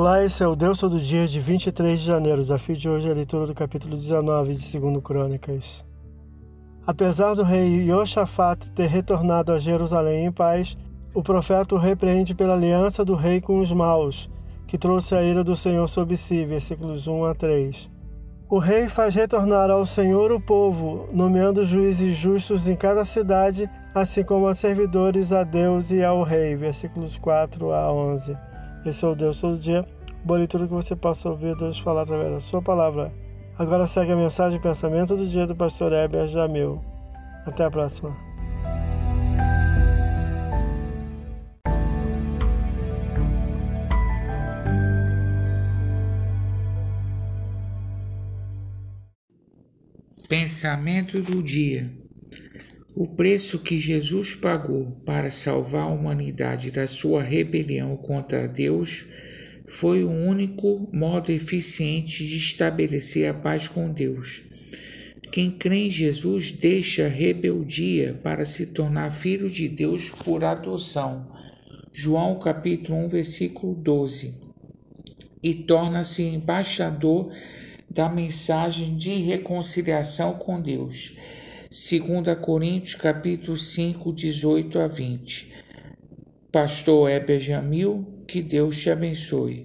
Olá, esse é o Deus Todo Dia de 23 de janeiro. O desafio de hoje é a leitura do capítulo 19 de 2 Crônicas. Apesar do rei Yosafat ter retornado a Jerusalém em paz, o profeta o repreende pela aliança do rei com os maus, que trouxe a ira do Senhor sobre si. Versículos 1 a 3. O rei faz retornar ao Senhor o povo, nomeando juízes justos em cada cidade, assim como a servidores a Deus e ao rei. Versículos 4 a 11. Esse é o Deus todo dia. Boa leitura que você possa ouvir Deus falar através da sua palavra. Agora segue a mensagem e pensamento do dia do pastor Heber Jamil. Até a próxima. Pensamento do dia. O preço que Jesus pagou para salvar a humanidade da sua rebelião contra Deus foi o único modo eficiente de estabelecer a paz com Deus. Quem crê em Jesus deixa a rebeldia para se tornar filho de Deus por adoção. João capítulo 1, versículo 12. E torna-se embaixador da mensagem de reconciliação com Deus. 2 Coríntios capítulo 5, 18 a 20. Pastor Heber Jamil, que Deus te abençoe.